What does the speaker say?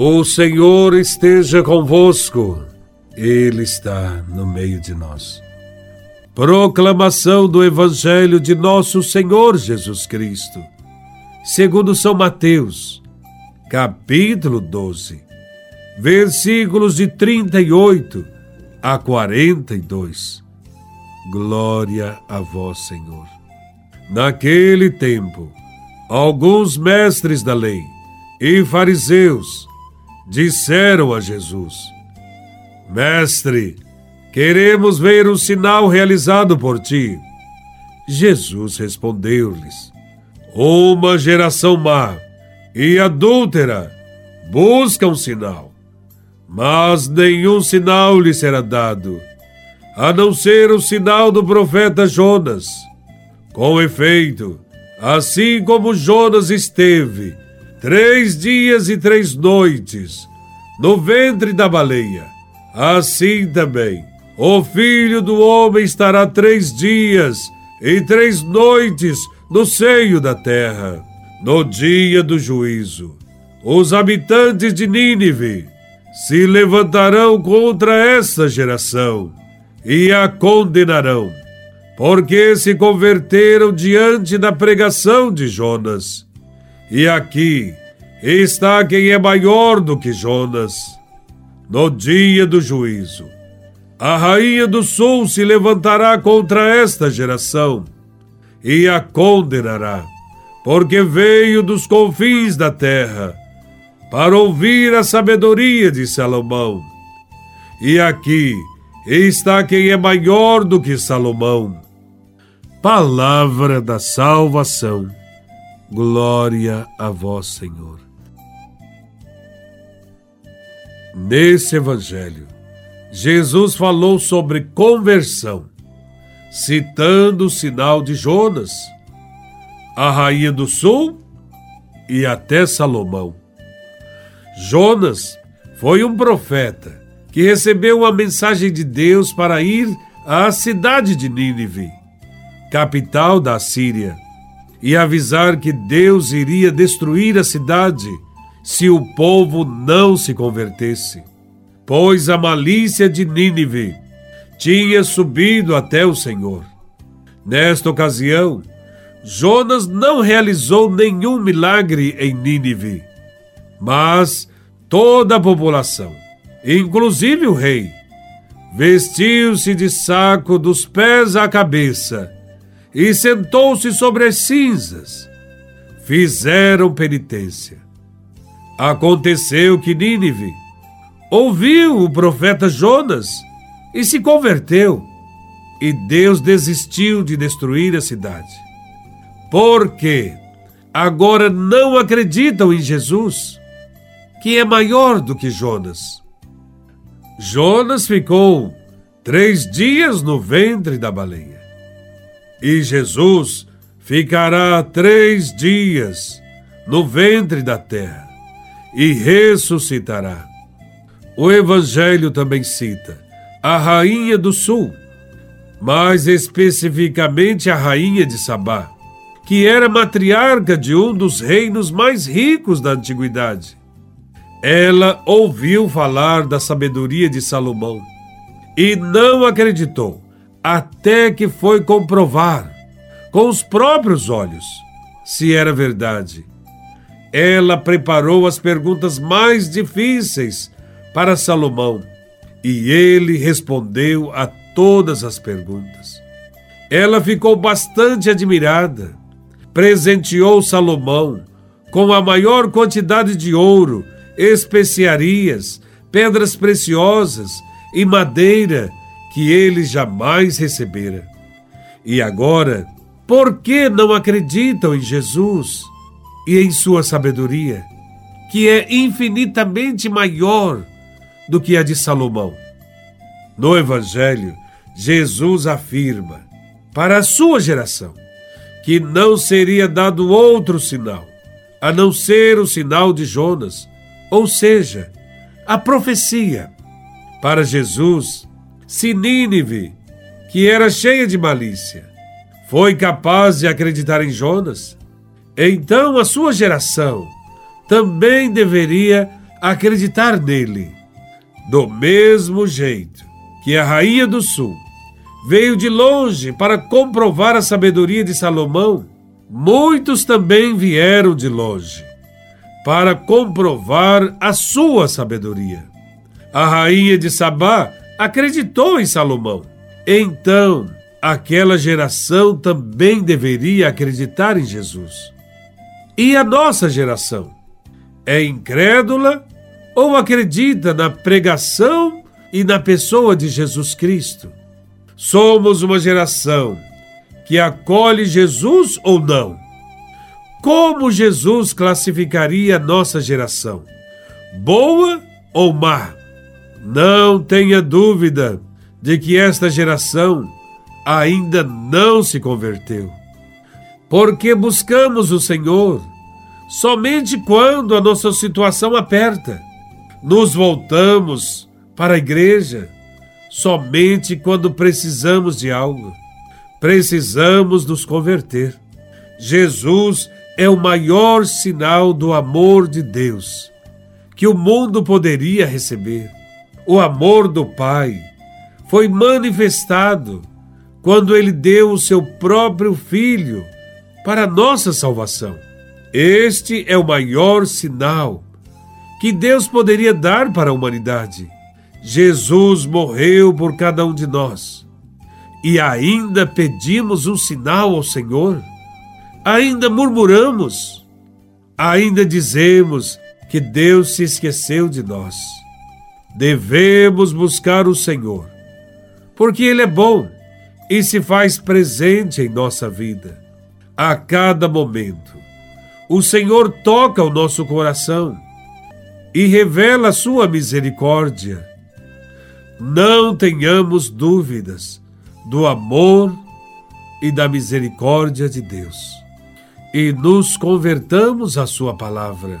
O Senhor esteja convosco, Ele está no meio de nós. Proclamação do Evangelho de Nosso Senhor Jesus Cristo, segundo São Mateus, capítulo 12, versículos de 38 a 42. Glória a Vós, Senhor. Naquele tempo, alguns mestres da lei e fariseus disseram a Jesus: Mestre, queremos ver um sinal realizado por ti. Jesus respondeu-lhes: Uma geração má e adúltera busca um sinal, mas nenhum sinal lhe será dado, a não ser o sinal do profeta Jonas. Com efeito, assim como Jonas esteve três dias e três noites no ventre da baleia. Assim também, o filho do homem estará três dias e três noites no seio da terra. No dia do juízo, os habitantes de Nínive se levantarão contra essa geração e a condenarão, porque se converteram diante da pregação de Jonas. E aqui está quem é maior do que Jonas. No dia do juízo, a rainha do sul se levantará contra esta geração e a condenará, porque veio dos confins da terra para ouvir a sabedoria de Salomão. E aqui está quem é maior do que Salomão. Palavra da salvação. Glória a vós, Senhor. Nesse Evangelho, Jesus falou sobre conversão, citando o sinal de Jonas, a rainha do sul e até Salomão. Jonas foi um profeta que recebeu uma mensagem de Deus para ir à cidade de Nínive, capital da Síria e avisar que Deus iria destruir a cidade se o povo não se convertesse. Pois a malícia de Nínive tinha subido até o Senhor. Nesta ocasião, Jonas não realizou nenhum milagre em Nínive, mas toda a população, inclusive o rei, vestiu-se de saco dos pés à cabeça e sentou-se sobre as cinzas. Fizeram penitência. Aconteceu que Nínive ouviu o profeta Jonas e se converteu, e Deus desistiu de destruir a cidade. Porque agora não acreditam em Jesus, que é maior do que Jonas. Jonas ficou três dias no ventre da baleia. E Jesus ficará três dias no ventre da terra e ressuscitará. O Evangelho também cita a rainha do sul, mais especificamente a rainha de Sabá, que era matriarca de um dos reinos mais ricos da antiguidade. Ela ouviu falar da sabedoria de Salomão e não acreditou até que foi comprovar com os próprios olhos se era verdade. Ela preparou as perguntas mais difíceis para Salomão e ele respondeu a todas as perguntas. Ela ficou bastante admirada, presenteou Salomão com a maior quantidade de ouro, especiarias, pedras preciosas e madeira que ele jamais recebera. E agora, por que não acreditam em Jesus e em sua sabedoria, que é infinitamente maior do que a de Salomão? No Evangelho, Jesus afirma para a sua geração que não seria dado outro sinal, a não ser o sinal de Jonas, ou seja, a profecia. Para Jesus, se Nínive, que era cheia de malícia, foi capaz de acreditar em Jonas, então a sua geração também deveria acreditar nele. Do mesmo jeito que a rainha do sul veio de longe para comprovar a sabedoria de Salomão, muitos também vieram de longe para comprovar a sua sabedoria. A rainha de Sabá acreditou em Salomão. Então, aquela geração também deveria acreditar em Jesus. E a nossa geração? É incrédula ou acredita na pregação e na pessoa de Jesus Cristo? Somos uma geração que acolhe Jesus ou não? Como Jesus classificaria a nossa geração? Boa ou má? Não tenha dúvida de que esta geração ainda não se converteu. Porque buscamos o Senhor somente quando a nossa situação aperta. Nos voltamos para a igreja somente quando precisamos de algo. Precisamos nos converter. Jesus é o maior sinal do amor de Deus que o mundo poderia receber. O amor do Pai foi manifestado quando ele deu o seu próprio Filho para nossa salvação. Este é o maior sinal que Deus poderia dar para a humanidade. Jesus morreu por cada um de nós e ainda pedimos um sinal ao Senhor ainda murmuramos, ainda dizemos que Deus se esqueceu de nós. Devemos buscar o Senhor, porque Ele é bom e se faz presente em nossa vida. A cada momento, o Senhor toca o nosso coração e revela a sua misericórdia. Não tenhamos dúvidas do amor e da misericórdia de Deus e nos convertamos à Sua palavra.